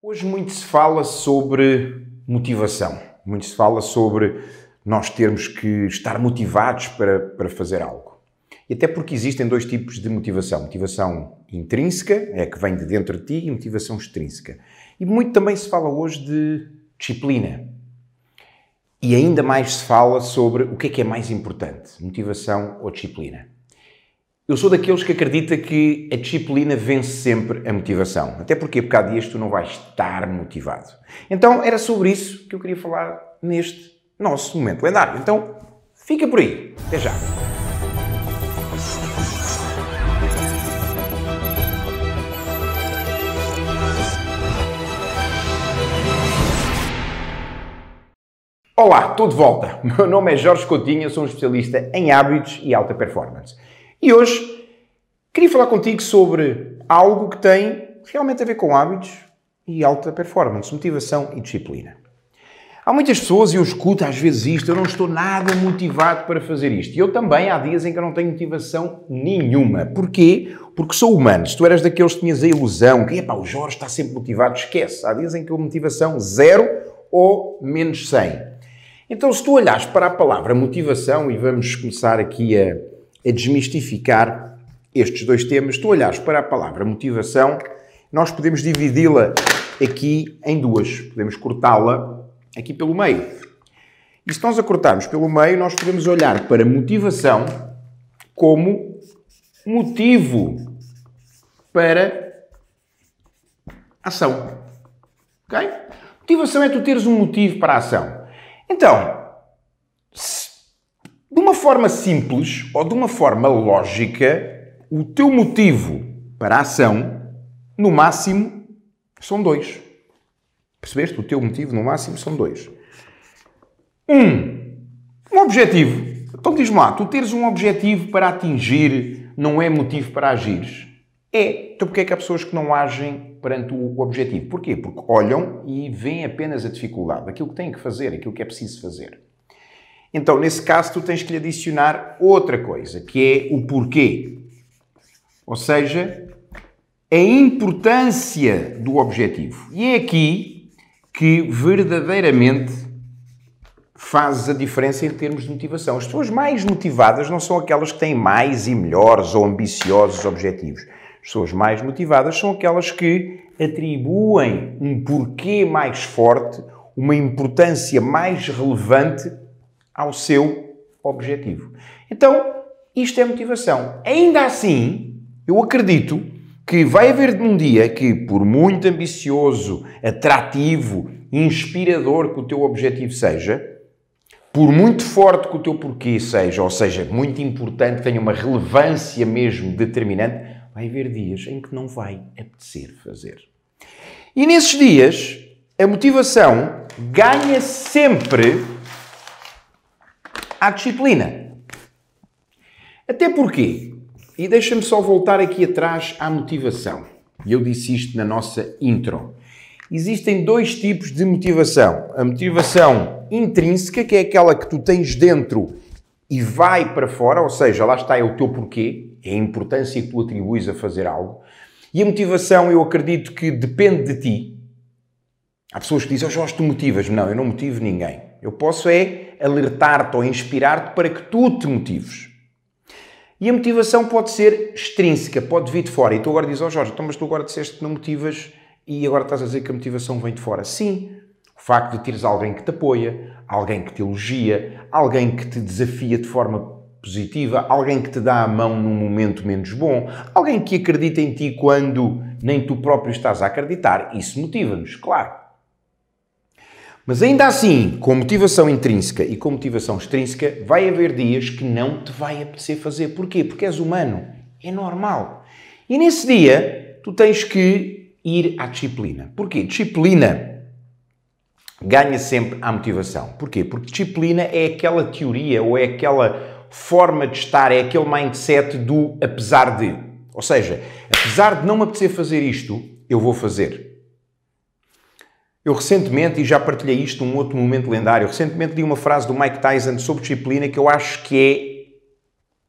Hoje muito se fala sobre motivação, muito se fala sobre nós termos que estar motivados para, para fazer algo. E até porque existem dois tipos de motivação: motivação intrínseca, é a que vem de dentro de ti, e motivação extrínseca. E muito também se fala hoje de disciplina. E ainda mais se fala sobre o que é que é mais importante, motivação ou disciplina. Eu sou daqueles que acredita que a disciplina vence sempre a motivação. Até porque, por há dias tu não vais estar motivado. Então, era sobre isso que eu queria falar neste nosso momento lendário. Então, fica por aí. Até já. Olá, estou de volta. Meu nome é Jorge Coutinho, sou um especialista em hábitos e alta performance. E hoje queria falar contigo sobre algo que tem realmente a ver com hábitos e alta performance, motivação e disciplina. Há muitas pessoas, e eu escuto às vezes isto, eu não estou nada motivado para fazer isto. E eu também, há dias em que eu não tenho motivação nenhuma. Porquê? Porque sou humano. Se tu eras daqueles que tinhas a ilusão que, epá, o Jorge está sempre motivado, esquece. Há dias em que eu motivação zero ou menos 100. Então, se tu olhares para a palavra motivação, e vamos começar aqui a, a desmistificar estes dois temas, tu olhares para a palavra motivação, nós podemos dividi-la aqui em duas. Podemos cortá-la aqui pelo meio. E se nós a cortarmos pelo meio, nós podemos olhar para motivação como motivo para ação. Ok? Motivação é tu teres um motivo para a ação. Então, de uma forma simples ou de uma forma lógica, o teu motivo para a ação, no máximo, são dois. Percebeste? O teu motivo, no máximo, são dois. Um, um objetivo. Então diz-me lá, tu teres um objetivo para atingir não é motivo para agires? É. Então porquê é que há pessoas que não agem perante o objetivo? Porquê? Porque olham e veem apenas a dificuldade, aquilo que têm que fazer, aquilo que é preciso fazer. Então, nesse caso, tu tens que lhe adicionar outra coisa, que é o porquê. Ou seja, a importância do objetivo. E é aqui que verdadeiramente fazes a diferença em termos de motivação. As pessoas mais motivadas não são aquelas que têm mais e melhores ou ambiciosos objetivos. As pessoas mais motivadas são aquelas que atribuem um porquê mais forte, uma importância mais relevante ao seu objetivo. Então, isto é motivação. Ainda assim, eu acredito que vai haver um dia que, por muito ambicioso, atrativo, inspirador que o teu objetivo seja, por muito forte que o teu porquê seja, ou seja, muito importante, tenha uma relevância mesmo determinante, vai haver dias em que não vai apetecer fazer. E nesses dias, a motivação ganha sempre a disciplina. Até porque e deixa-me só voltar aqui atrás à motivação. Eu disse isto na nossa intro. Existem dois tipos de motivação. A motivação intrínseca, que é aquela que tu tens dentro e vai para fora, ou seja, lá está é o teu porquê, é a importância que tu atribuis a fazer algo. E a motivação, eu acredito que depende de ti. Há pessoas que dizem, oh Jorge, tu motivas-me. Não, eu não motivo ninguém. Eu posso é alertar-te ou inspirar-te para que tu te motives. E a motivação pode ser extrínseca, pode vir de fora. E tu agora dizes, ó oh Jorge, então, mas tu agora disseste que não motivas e agora estás a dizer que a motivação vem de fora. Sim, o facto de teres alguém que te apoia, alguém que te elogia, alguém que te desafia de forma positiva, alguém que te dá a mão num momento menos bom, alguém que acredita em ti quando nem tu próprio estás a acreditar, isso motiva-nos, claro. Mas ainda assim, com motivação intrínseca e com motivação extrínseca, vai haver dias que não te vai apetecer fazer. Porquê? Porque és humano. É normal. E nesse dia, tu tens que ir à disciplina. Porquê? Disciplina ganha sempre a motivação. Porquê? Porque disciplina é aquela teoria ou é aquela forma de estar, é aquele mindset do apesar de. Ou seja, apesar de não me apetecer fazer isto, eu vou fazer. Eu recentemente, e já partilhei isto num outro momento lendário, recentemente li uma frase do Mike Tyson sobre disciplina que eu acho que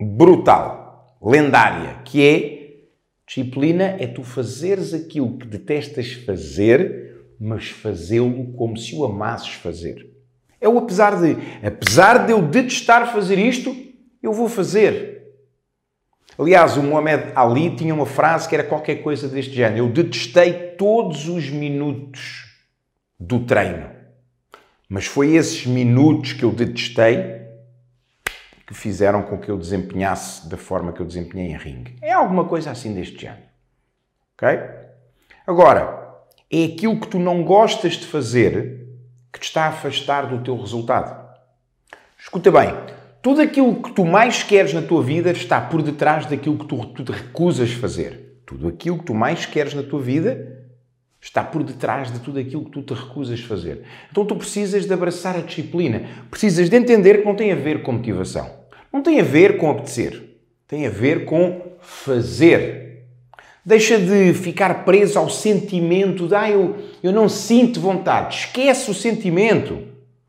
é brutal, lendária, que é disciplina é tu fazeres aquilo que detestas fazer mas fazê-lo como se o amasses fazer. É o apesar de. Apesar de eu detestar fazer isto, eu vou fazer. Aliás, o Muhammad Ali tinha uma frase que era qualquer coisa deste género. Eu detestei todos os minutos do treino. Mas foi esses minutos que eu detestei que fizeram com que eu desempenhasse da forma que eu desempenhei em ringue. É alguma coisa assim deste género. Ok? Agora, é aquilo que tu não gostas de fazer que te está a afastar do teu resultado. Escuta bem, tudo aquilo que tu mais queres na tua vida está por detrás daquilo que tu, tu te recusas fazer. Tudo aquilo que tu mais queres na tua vida está por detrás de tudo aquilo que tu te recusas fazer. Então tu precisas de abraçar a disciplina. Precisas de entender que não tem a ver com motivação. Não tem a ver com apetecer. Tem a ver com fazer. Deixa de ficar preso ao sentimento de ah, eu, eu não sinto vontade. Esquece o sentimento.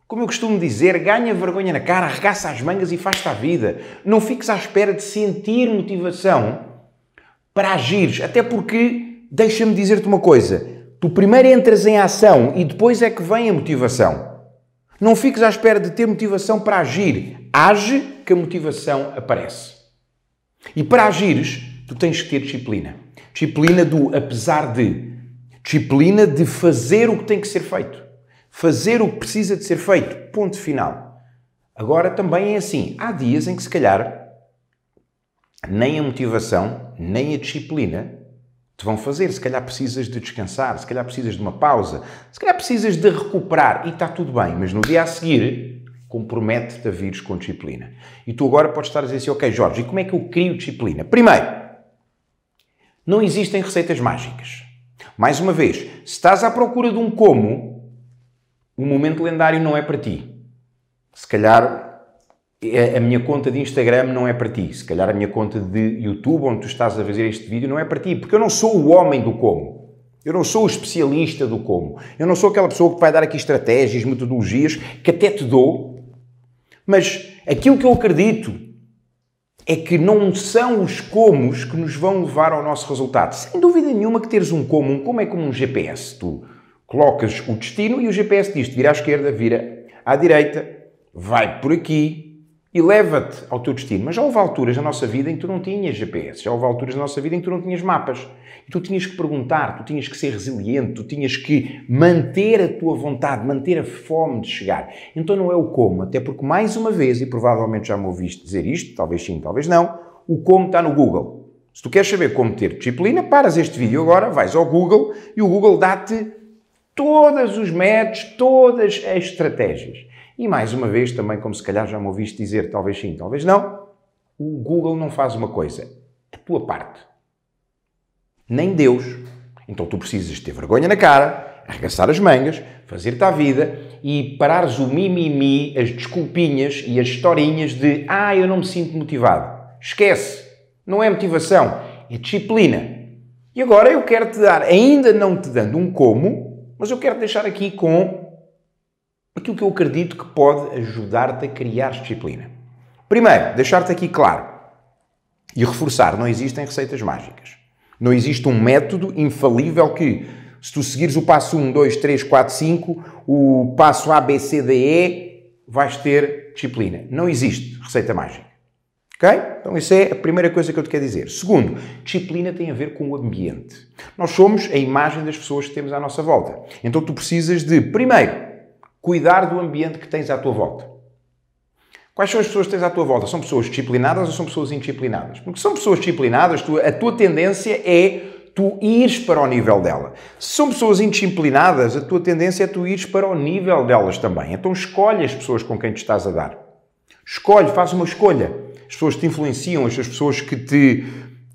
Como eu costumo dizer, ganha vergonha na cara, arregaça as mangas e faz-te a vida. Não fiques à espera de sentir motivação para agires. Até porque, deixa-me dizer-te uma coisa, tu primeiro entras em ação e depois é que vem a motivação. Não fiques à espera de ter motivação para agir. Age que a motivação aparece. E para agires, tu tens que ter disciplina. Disciplina do apesar de. Disciplina de fazer o que tem que ser feito fazer o que precisa de ser feito. Ponto final. Agora também é assim. Há dias em que se calhar nem a motivação, nem a disciplina te vão fazer. Se calhar precisas de descansar, se calhar precisas de uma pausa, se calhar precisas de recuperar e está tudo bem, mas no dia a seguir compromete-te a vires com disciplina. E tu agora podes estar a dizer assim, ok Jorge, e como é que eu crio disciplina? Primeiro, não existem receitas mágicas. Mais uma vez, se estás à procura de um como, o momento lendário não é para ti. Se calhar a minha conta de Instagram não é para ti. Se calhar a minha conta de YouTube, onde tu estás a fazer este vídeo, não é para ti. Porque eu não sou o homem do como. Eu não sou o especialista do como. Eu não sou aquela pessoa que vai dar aqui estratégias, metodologias, que até te dou. Mas aquilo que eu acredito é que não são os comos que nos vão levar ao nosso resultado. Sem dúvida nenhuma que teres um como. Um como é como um GPS. Tu colocas o destino e o GPS diz-te vira à esquerda, vira à direita, vai por aqui e leva-te ao teu destino. Mas já houve alturas na nossa vida em que tu não tinhas GPS, já houve alturas na nossa vida em que tu não tinhas mapas. E tu tinhas que perguntar, tu tinhas que ser resiliente, tu tinhas que manter a tua vontade, manter a fome de chegar. Então não é o como, até porque mais uma vez, e provavelmente já me ouviste dizer isto, talvez sim, talvez não, o como está no Google. Se tu queres saber como ter disciplina, paras este vídeo agora, vais ao Google e o Google dá-te todos os métodos, todas as estratégias. E mais uma vez, também, como se calhar já me ouviste dizer, talvez sim, talvez não, o Google não faz uma coisa, a tua parte. Nem Deus. Então tu precisas ter vergonha na cara, arregaçar as mangas, fazer-te à vida e parares o mimimi, as desculpinhas e as historinhas de ah, eu não me sinto motivado. Esquece. Não é motivação, é disciplina. E agora eu quero te dar, ainda não te dando um como, mas eu quero deixar aqui com aquilo que eu acredito que pode ajudar-te a criar disciplina. Primeiro, deixar-te aqui claro e reforçar: não existem receitas mágicas. Não existe um método infalível que, se tu seguires o passo 1, 2, 3, 4, 5, o passo A, B, C, D, E, vais ter disciplina. Não existe receita mágica. Ok? Então, isso é a primeira coisa que eu te quero dizer. Segundo, disciplina tem a ver com o ambiente. Nós somos a imagem das pessoas que temos à nossa volta. Então, tu precisas de, primeiro, cuidar do ambiente que tens à tua volta. Quais são as pessoas que tens à tua volta? São pessoas disciplinadas ou são pessoas indisciplinadas? Porque são pessoas disciplinadas, a tua tendência é tu ires para o nível dela. Se são pessoas indisciplinadas, a tua tendência é tu ires para o nível delas também. Então escolhe as pessoas com quem te estás a dar. Escolhe, faz uma escolha as pessoas que te influenciam, as pessoas que te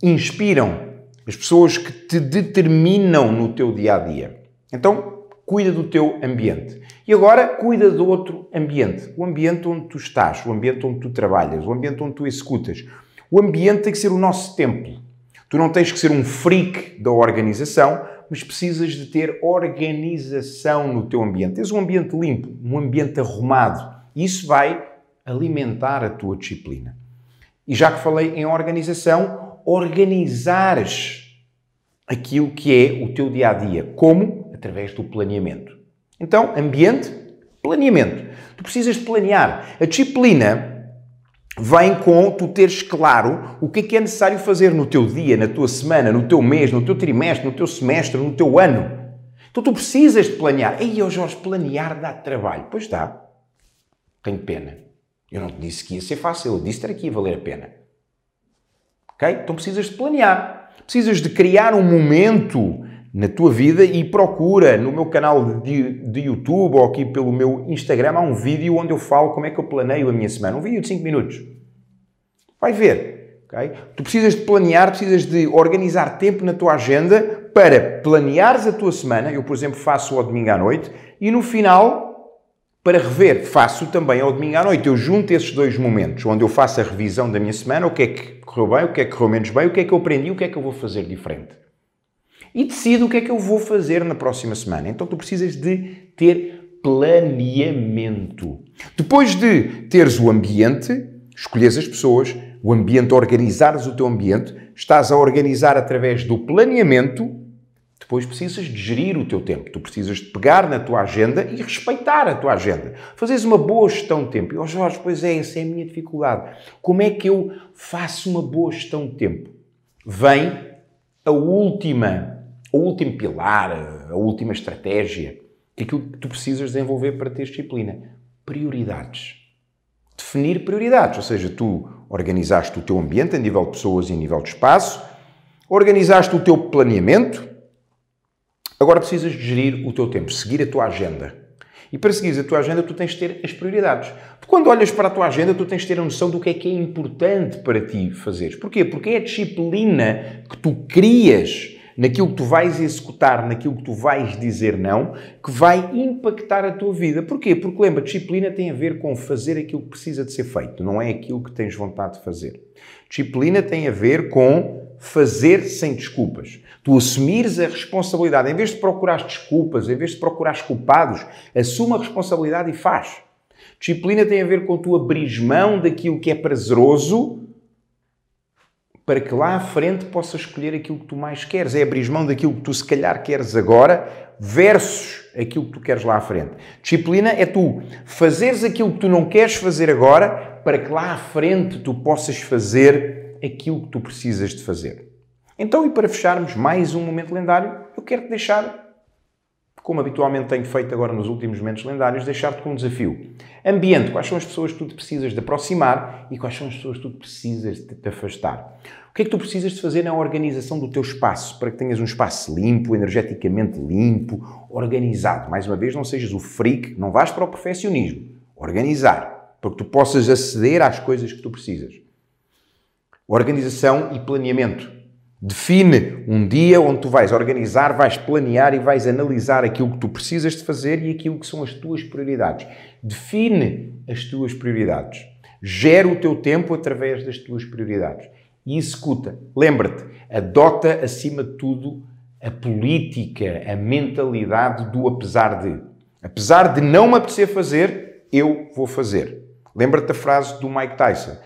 inspiram, as pessoas que te determinam no teu dia a dia. Então, cuida do teu ambiente. E agora, cuida do outro ambiente. O ambiente onde tu estás, o ambiente onde tu trabalhas, o ambiente onde tu executas. O ambiente tem que ser o nosso templo. Tu não tens que ser um freak da organização, mas precisas de ter organização no teu ambiente. Tens um ambiente limpo, um ambiente arrumado. Isso vai alimentar a tua disciplina. E já que falei em organização, organizares aquilo que é o teu dia a dia. Como? Através do planeamento. Então, ambiente, planeamento. Tu precisas de planear. A disciplina vem com tu teres claro o que é que é necessário fazer no teu dia, na tua semana, no teu mês, no teu trimestre, no teu semestre, no teu ano. Então tu precisas de planear. Ei, oh Jorge, planear dá trabalho. Pois dá. Tenho pena. Eu não te disse que ia ser fácil, eu disse que ia valer a pena. Ok? Então precisas de planear. Precisas de criar um momento na tua vida e procura no meu canal de, de YouTube ou aqui pelo meu Instagram há um vídeo onde eu falo como é que eu planeio a minha semana. Um vídeo de 5 minutos. Vai ver. Okay? Tu precisas de planear, precisas de organizar tempo na tua agenda para planeares a tua semana. Eu, por exemplo, faço ao domingo à noite e no final para rever, faço também ao domingo à noite. Eu junto esses dois momentos, onde eu faço a revisão da minha semana, o que é que correu bem, o que é que correu menos bem, o que é que eu aprendi, o que é que eu vou fazer diferente. E decido o que é que eu vou fazer na próxima semana. Então tu precisas de ter planeamento. Depois de teres o ambiente, escolheres as pessoas, o ambiente, organizares o teu ambiente, estás a organizar através do planeamento depois precisas de gerir o teu tempo. Tu precisas de pegar na tua agenda e respeitar a tua agenda. Fazeres uma boa gestão de tempo. E, oh Jorge, pois é, essa é a minha dificuldade. Como é que eu faço uma boa gestão de tempo? Vem a última, o último pilar, a última estratégia, que é aquilo que tu precisas desenvolver para ter disciplina. Prioridades. Definir prioridades, ou seja, tu organizaste o teu ambiente a nível de pessoas e a nível de espaço, organizaste o teu planeamento, Agora precisas de gerir o teu tempo, seguir a tua agenda. E para seguir a tua agenda, tu tens de ter as prioridades. Quando olhas para a tua agenda, tu tens de ter a noção do que é que é importante para ti fazeres. Porquê? Porque é a disciplina que tu crias naquilo que tu vais executar, naquilo que tu vais dizer não, que vai impactar a tua vida. Porquê? Porque lembra, disciplina tem a ver com fazer aquilo que precisa de ser feito, não é aquilo que tens vontade de fazer. Disciplina tem a ver com fazer sem desculpas. Tu assumires a responsabilidade, em vez de procurar desculpas, em vez de procurar culpados, assuma a responsabilidade e faz. Disciplina tem a ver com tu abrir mão daquilo que é prazeroso para que lá à frente possas escolher aquilo que tu mais queres. É abrir mão daquilo que tu se calhar queres agora versus aquilo que tu queres lá à frente. Disciplina é tu fazeres aquilo que tu não queres fazer agora para que lá à frente tu possas fazer aquilo que tu precisas de fazer. Então, e para fecharmos mais um momento lendário, eu quero-te deixar, como habitualmente tenho feito agora nos últimos momentos lendários, deixar-te com um desafio. Ambiente, quais são as pessoas que tu precisas de aproximar e quais são as pessoas que tu precisas de te afastar. O que é que tu precisas de fazer na organização do teu espaço, para que tenhas um espaço limpo, energeticamente limpo, organizado. Mais uma vez, não sejas o freak, não vais para o perfeccionismo. Organizar, para que tu possas aceder às coisas que tu precisas. Organização e planeamento. Define um dia onde tu vais organizar, vais planear e vais analisar aquilo que tu precisas de fazer e aquilo que são as tuas prioridades. Define as tuas prioridades. Gera o teu tempo através das tuas prioridades. E executa. Lembra-te, adota acima de tudo a política, a mentalidade do apesar de. Apesar de não me apetecer fazer, eu vou fazer. Lembra-te da frase do Mike Tyson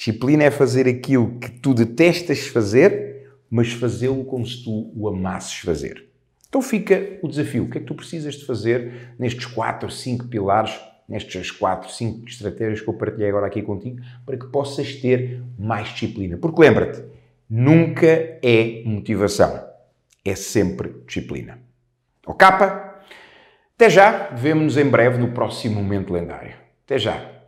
Disciplina é fazer aquilo que tu detestas fazer, mas fazê-lo como se tu o amasses fazer. Então fica o desafio. O que é que tu precisas de fazer nestes 4, 5 pilares, nestas 4, 5 estratégias que eu partilhei agora aqui contigo, para que possas ter mais disciplina? Porque lembra-te, nunca é motivação, é sempre disciplina. O capa? Até já, vemo-nos em breve no próximo Momento Lendário. Até já!